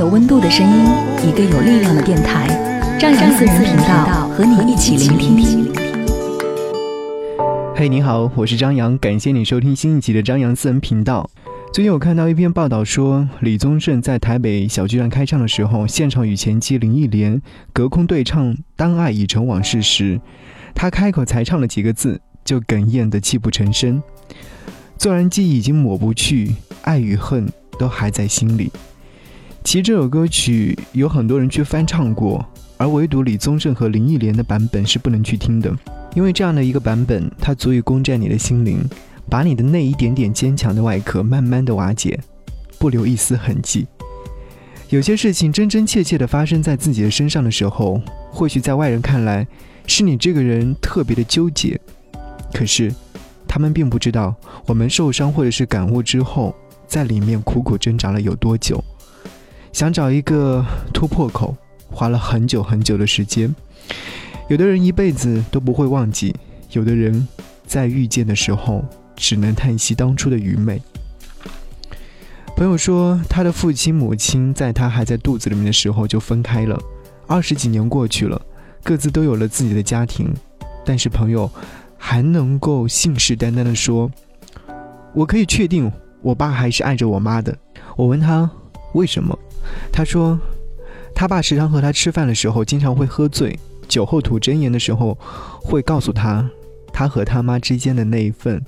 有温度的声音，一个有力量的电台，张扬私人频道和你一起聆听。嘿，你好，我是张扬，感谢你收听新一集的张扬私人频道。最近我看到一篇报道说，李宗盛在台北小巨蛋开唱的时候，现场与前妻林忆莲隔空对唱《当爱已成往事》时，他开口才唱了几个字，就哽咽的泣不成声。纵然记忆已经抹不去，爱与恨都还在心里。其实这首歌曲有很多人去翻唱过，而唯独李宗盛和林忆莲的版本是不能去听的，因为这样的一个版本，它足以攻占你的心灵，把你的那一点点坚强的外壳慢慢的瓦解，不留一丝痕迹。有些事情真真切切的发生在自己的身上的时候，或许在外人看来是你这个人特别的纠结，可是他们并不知道我们受伤或者是感悟之后，在里面苦苦挣扎了有多久。想找一个突破口，花了很久很久的时间。有的人一辈子都不会忘记，有的人在遇见的时候只能叹息当初的愚昧。朋友说，他的父亲母亲在他还在肚子里面的时候就分开了，二十几年过去了，各自都有了自己的家庭，但是朋友还能够信誓旦旦的说：“我可以确定，我爸还是爱着我妈的。”我问他为什么？他说，他爸时常和他吃饭的时候，经常会喝醉，酒后吐真言的时候，会告诉他，他和他妈之间的那一份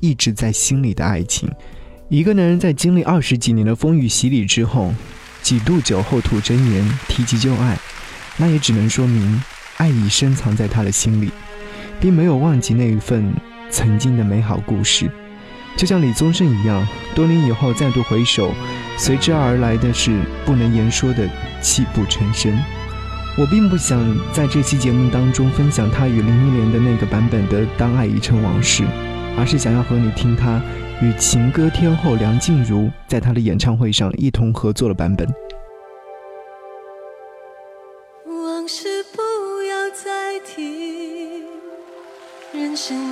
一直在心里的爱情。一个男人在经历二十几年的风雨洗礼之后，几度酒后吐真言，提及旧爱，那也只能说明爱已深藏在他的心里，并没有忘记那一份曾经的美好故事。就像李宗盛一样，多年以后再度回首，随之而来的是不能言说的泣不成声。我并不想在这期节目当中分享他与林忆莲的那个版本的《当爱已成往事》，而是想要和你听他与情歌天后梁静茹在他的演唱会上一同合作的版本。往事不要再提，人生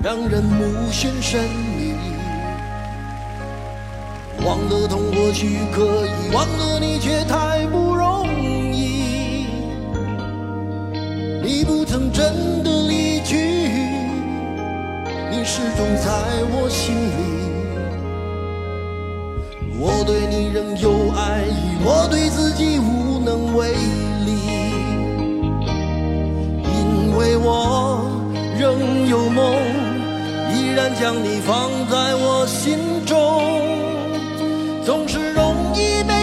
让人目眩神迷，忘了痛或许可以，忘了你却太不容易。你不曾真的离去，你始终在我心里。我对你仍有爱意，我对自己无能为力，因为我仍有梦。依然将你放在我心中，总是容易被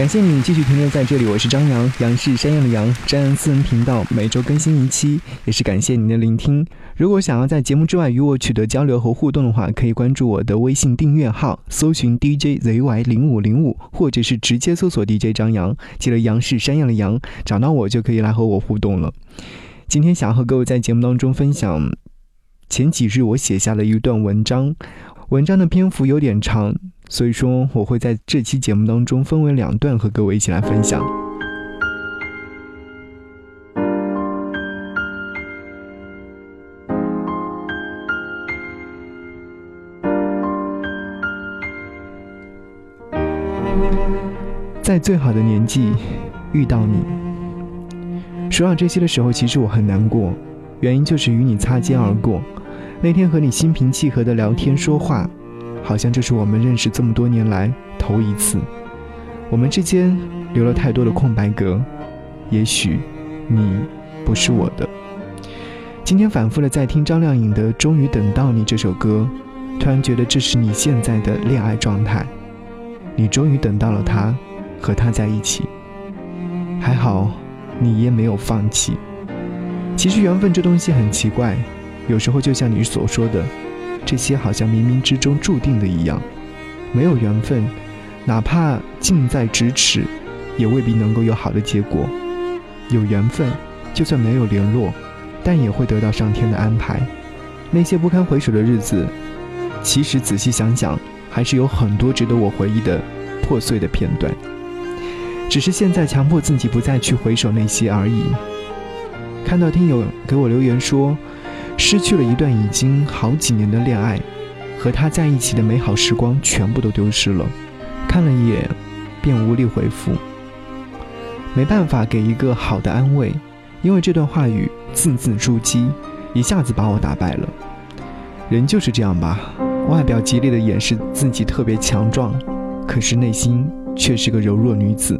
感谢你继续停留在这里，我是张扬，杨是山羊的羊，张扬私人频道每周更新一期，也是感谢您的聆听。如果想要在节目之外与我取得交流和互动的话，可以关注我的微信订阅号，搜寻 DJZY 零五零五，或者是直接搜索 DJ 张扬，记得杨是山羊的羊，找到我就可以来和我互动了。今天想要和各位在节目当中分享前几日我写下的一段文章，文章的篇幅有点长。所以说，我会在这期节目当中分为两段和各位一起来分享。在最好的年纪遇到你，说到这些的时候，其实我很难过，原因就是与你擦肩而过。那天和你心平气和的聊天说话。好像这是我们认识这么多年来头一次，我们之间留了太多的空白格。也许你不是我的。今天反复的在听张靓颖的《终于等到你》这首歌，突然觉得这是你现在的恋爱状态。你终于等到了他，和他在一起。还好，你也没有放弃。其实缘分这东西很奇怪，有时候就像你所说的。这些好像冥冥之中注定的一样，没有缘分，哪怕近在咫尺，也未必能够有好的结果。有缘分，就算没有联络，但也会得到上天的安排。那些不堪回首的日子，其实仔细想想，还是有很多值得我回忆的破碎的片段。只是现在强迫自己不再去回首那些而已。看到听友给我留言说。失去了一段已经好几年的恋爱，和他在一起的美好时光全部都丢失了。看了一眼，便无力回复。没办法给一个好的安慰，因为这段话语字字珠玑，一下子把我打败了。人就是这样吧，外表极力的掩饰自己特别强壮，可是内心却是个柔弱女子。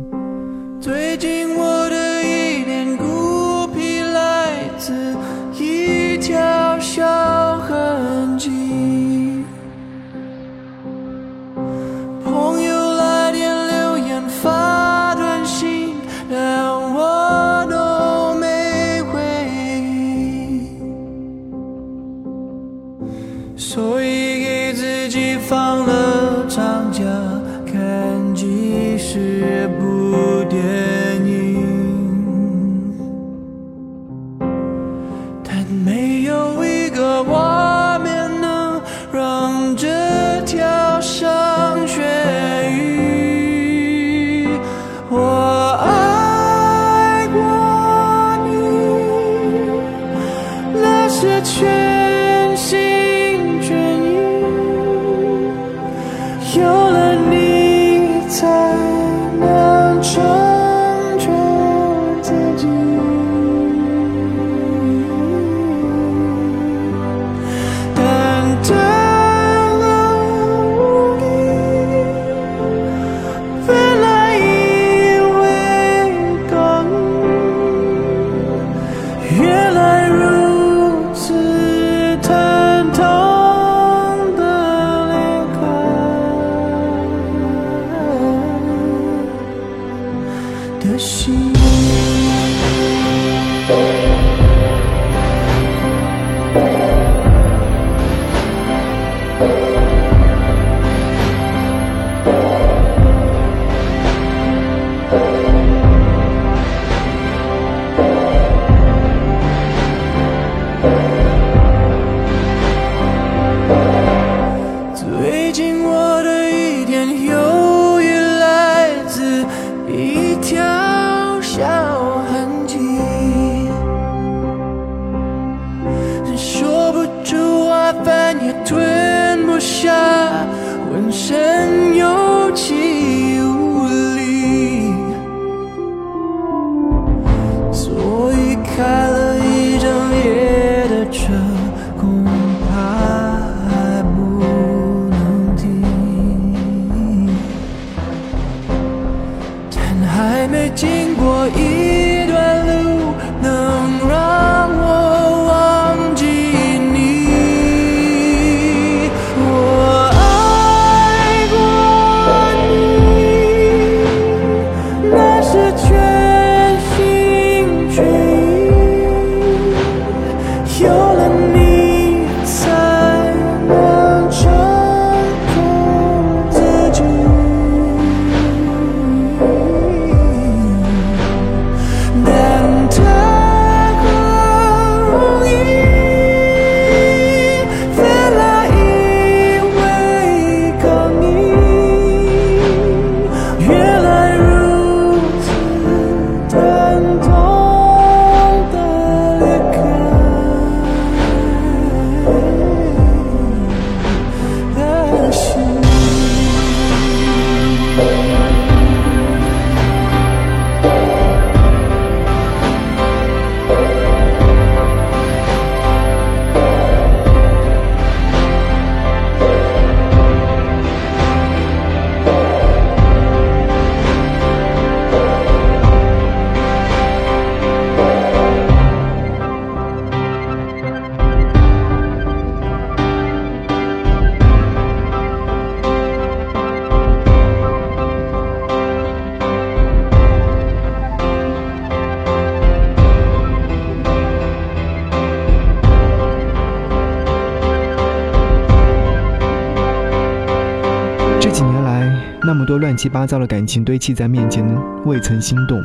乱七八糟的感情堆砌在面前，未曾心动，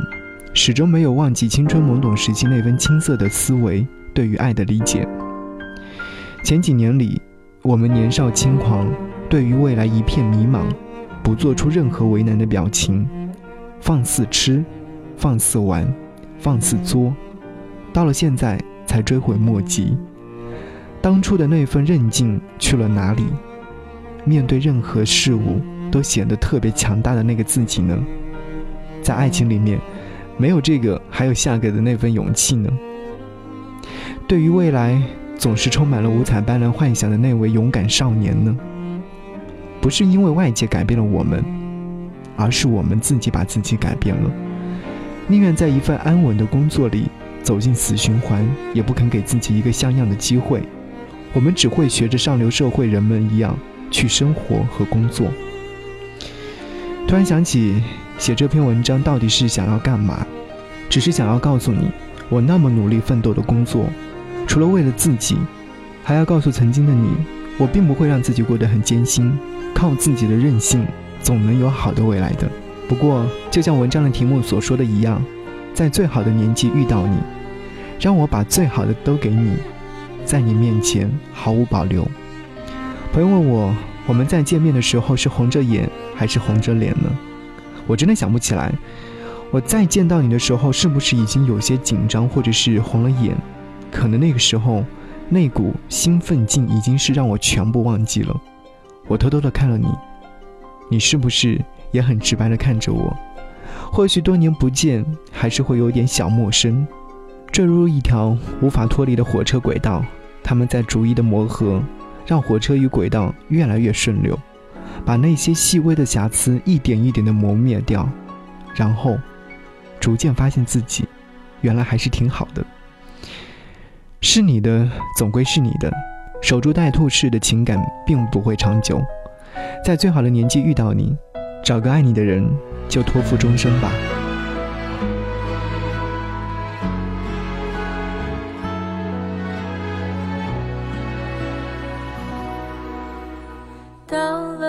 始终没有忘记青春懵懂时期那份青涩的思维对于爱的理解。前几年里，我们年少轻狂，对于未来一片迷茫，不做出任何为难的表情，放肆吃，放肆玩，放肆作，到了现在才追悔莫及。当初的那份韧劲去了哪里？面对任何事物。都显得特别强大的那个自己呢，在爱情里面，没有这个还有下个的那份勇气呢。对于未来总是充满了五彩斑斓幻想的那位勇敢少年呢，不是因为外界改变了我们，而是我们自己把自己改变了。宁愿在一份安稳的工作里走进死循环，也不肯给自己一个像样的机会。我们只会学着上流社会人们一样去生活和工作。突然想起，写这篇文章到底是想要干嘛？只是想要告诉你，我那么努力奋斗的工作，除了为了自己，还要告诉曾经的你，我并不会让自己过得很艰辛，靠自己的韧性，总能有好的未来的。不过，就像文章的题目所说的一样，在最好的年纪遇到你，让我把最好的都给你，在你面前毫无保留。朋友问我。我们在见面的时候是红着眼还是红着脸呢？我真的想不起来。我再见到你的时候，是不是已经有些紧张，或者是红了眼？可能那个时候，那股兴奋劲已经是让我全部忘记了。我偷偷的看了你，你是不是也很直白的看着我？或许多年不见，还是会有点小陌生。坠入一条无法脱离的火车轨道，他们在逐一的磨合。让火车与轨道越来越顺流，把那些细微的瑕疵一点一点的磨灭掉，然后逐渐发现自己原来还是挺好的。是你的总归是你的，守株待兔式的情感并不会长久。在最好的年纪遇到你，找个爱你的人，就托付终生吧。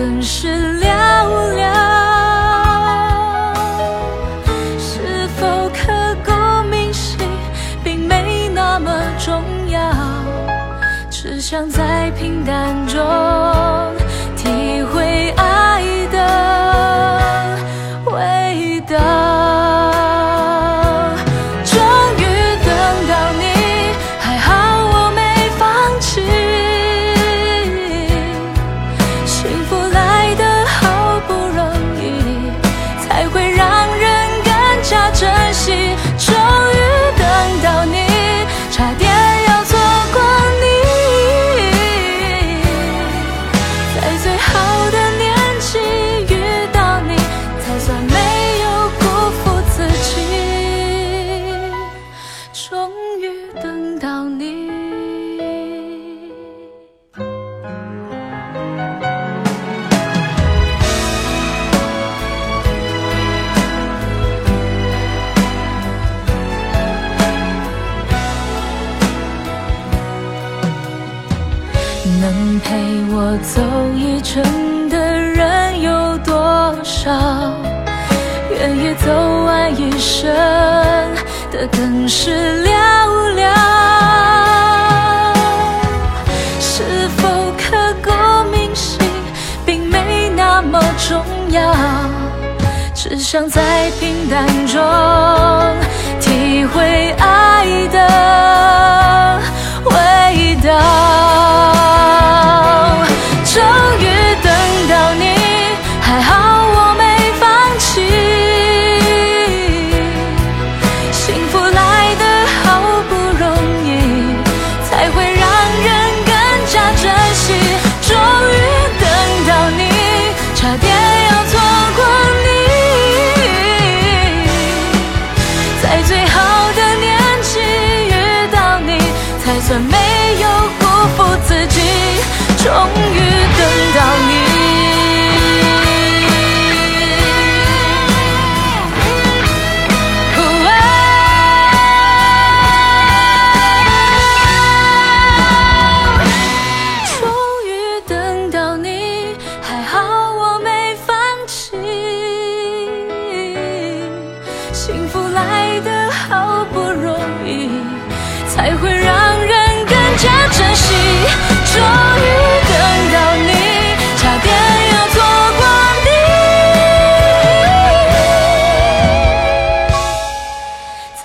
更是寥寥。想在平淡中体会爱的终于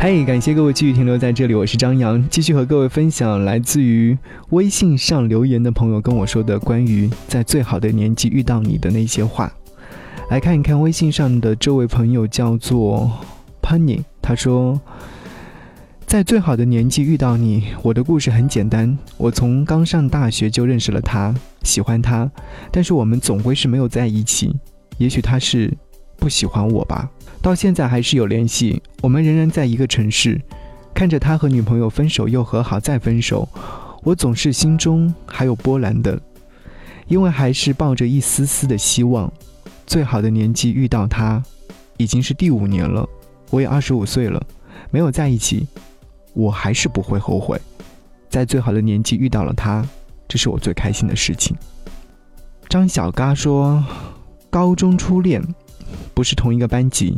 嗨，感谢各位继续停留在这里，我是张扬，继续和各位分享来自于微信上留言的朋友跟我说的关于在最好的年纪遇到你的那些话。来看一看微信上的这位朋友叫做 Penny，他说，在最好的年纪遇到你，我的故事很简单，我从刚上大学就认识了他，喜欢他，但是我们总归是没有在一起，也许他是不喜欢我吧。到现在还是有联系，我们仍然在一个城市。看着他和女朋友分手又和好再分手，我总是心中还有波澜的，因为还是抱着一丝丝的希望。最好的年纪遇到他，已经是第五年了，我也二十五岁了，没有在一起，我还是不会后悔。在最好的年纪遇到了他，这是我最开心的事情。张小嘎说，高中初恋。不是同一个班级，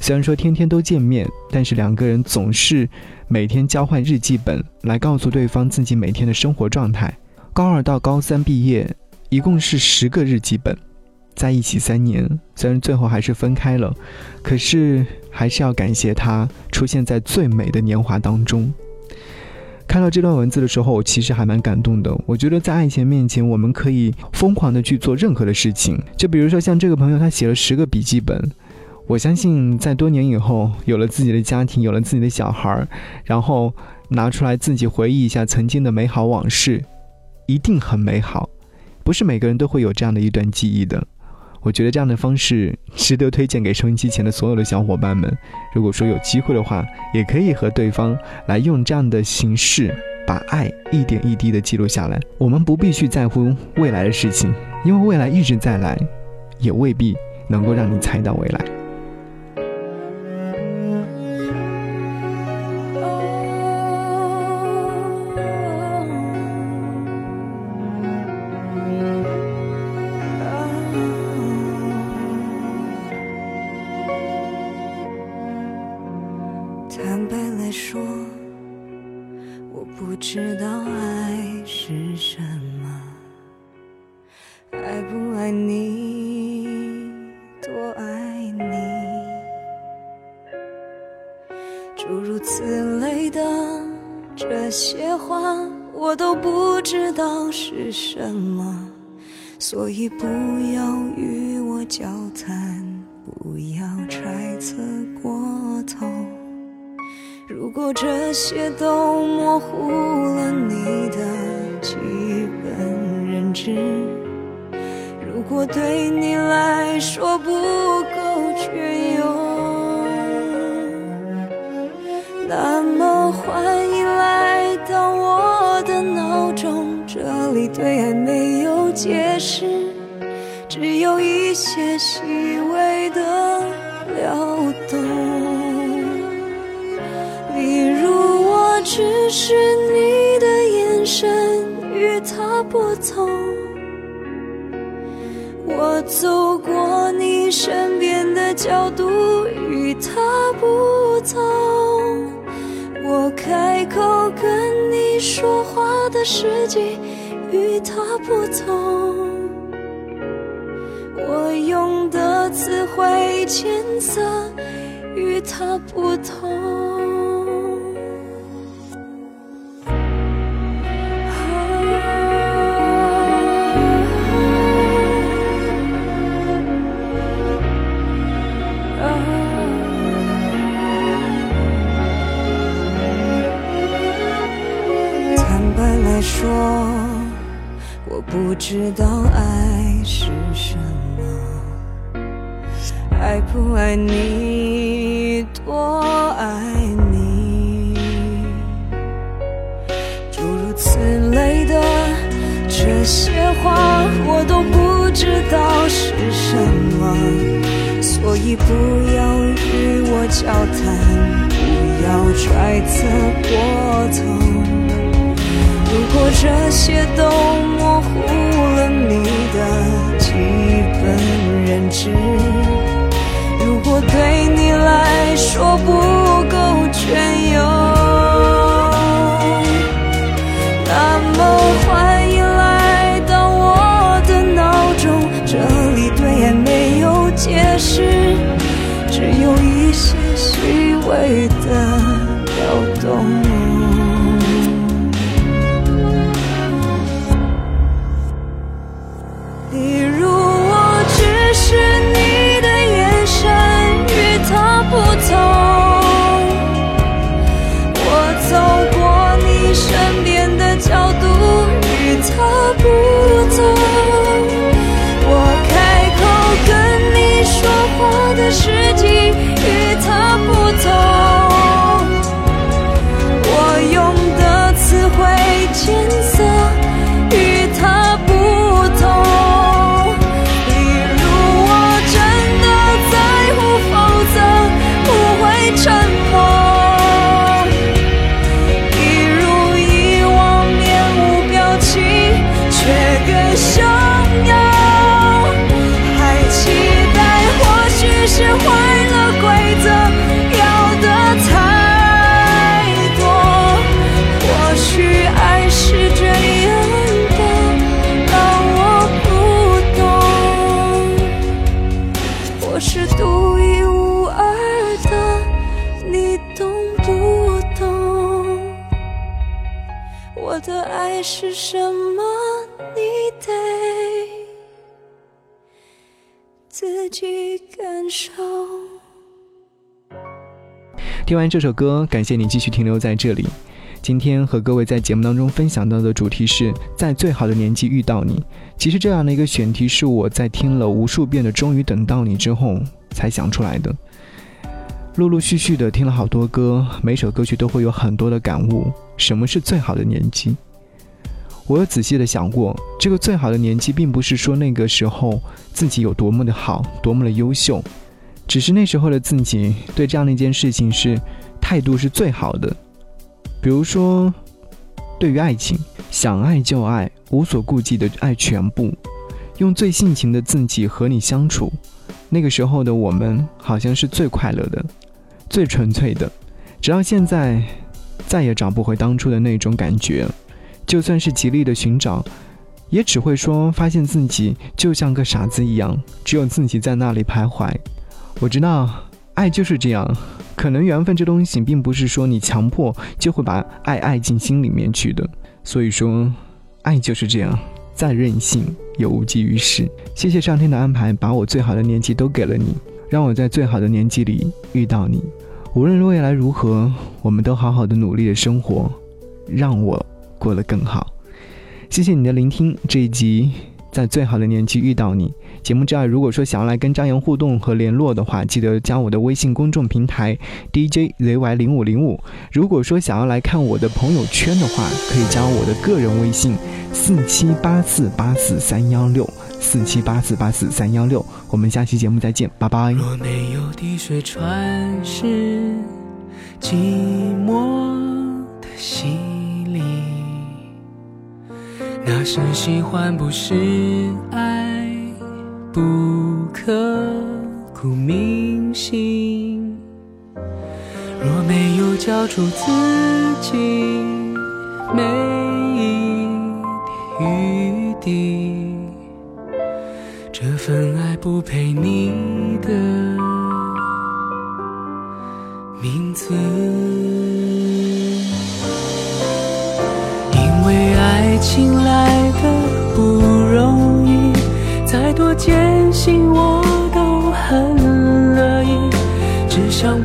虽然说天天都见面，但是两个人总是每天交换日记本来告诉对方自己每天的生活状态。高二到高三毕业，一共是十个日记本，在一起三年，虽然最后还是分开了，可是还是要感谢他出现在最美的年华当中。看到这段文字的时候，我其实还蛮感动的。我觉得在爱情面前，我们可以疯狂的去做任何的事情。就比如说像这个朋友，他写了十个笔记本。我相信在多年以后，有了自己的家庭，有了自己的小孩，然后拿出来自己回忆一下曾经的美好往事，一定很美好。不是每个人都会有这样的一段记忆的。我觉得这样的方式值得推荐给收音机前的所有的小伙伴们。如果说有机会的话，也可以和对方来用这样的形式，把爱一点一滴的记录下来。我们不必去在乎未来的事情，因为未来一直在来，也未必能够让你猜到未来。如此类的这些话，我都不知道是什么，所以不要与我交谈，不要揣测过头。如果这些都模糊了你的基本认知，如果对你来说不够隽这里对爱没有解释，只有一些细微的撩动。例如，我只是你的眼神与他不同，我走过你身边的角度与他不同，我开口跟你说话的时机与他不同，我用的词汇艰涩与他不同。爱不爱你，多爱你，诸如此类的这些话，我都不知道是什么，所以不要与我交谈，不要揣测过头。如果这些都模糊了你的基本认知，对你来说不听完这首歌，感谢你继续停留在这里。今天和各位在节目当中分享到的主题是在最好的年纪遇到你。其实这样的一个选题是我在听了无数遍的《终于等到你》之后才想出来的。陆陆续续的听了好多歌，每首歌曲都会有很多的感悟。什么是最好的年纪？我有仔细的想过，这个最好的年纪，并不是说那个时候自己有多么的好，多么的优秀，只是那时候的自己对这样的一件事情是态度是最好的。比如说，对于爱情，想爱就爱，无所顾忌的爱全部，用最性情的自己和你相处。那个时候的我们，好像是最快乐的，最纯粹的。直到现在，再也找不回当初的那种感觉。就算是极力的寻找，也只会说发现自己就像个傻子一样，只有自己在那里徘徊。我知道，爱就是这样。可能缘分这东西，并不是说你强迫就会把爱爱进心里面去的。所以说，爱就是这样，再任性也无济于事。谢谢上天的安排，把我最好的年纪都给了你，让我在最好的年纪里遇到你。无论未来如何，我们都好好的努力的生活，让我过得更好。谢谢你的聆听，这一集。在最好的年纪遇到你。节目之外，如果说想要来跟张扬互动和联络的话，记得加我的微信公众平台 DJZY 零五零五。如果说想要来看我的朋友圈的话，可以加我的个人微信四七八四八四三幺六四七八四八四三幺六。我们下期节目再见，拜拜。若没有滴水穿石，寂寞的洗礼。那是喜欢，不是爱，不刻骨铭心。若没有交出自己每一点余地，这份爱不配你的名字。因为爱情来的，再多艰辛我都很乐意，只想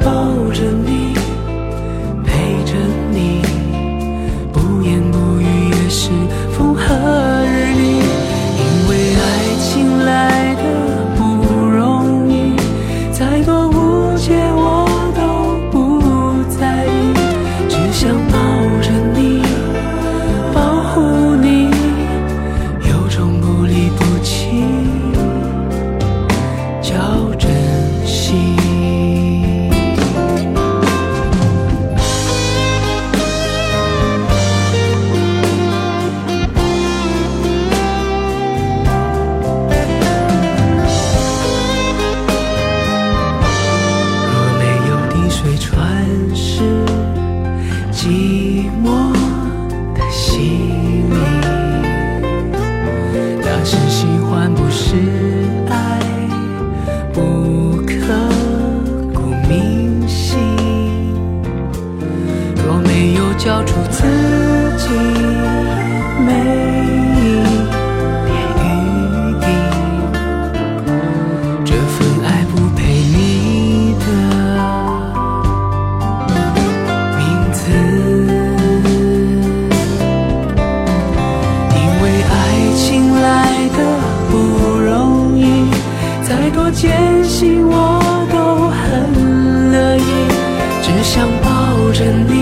抱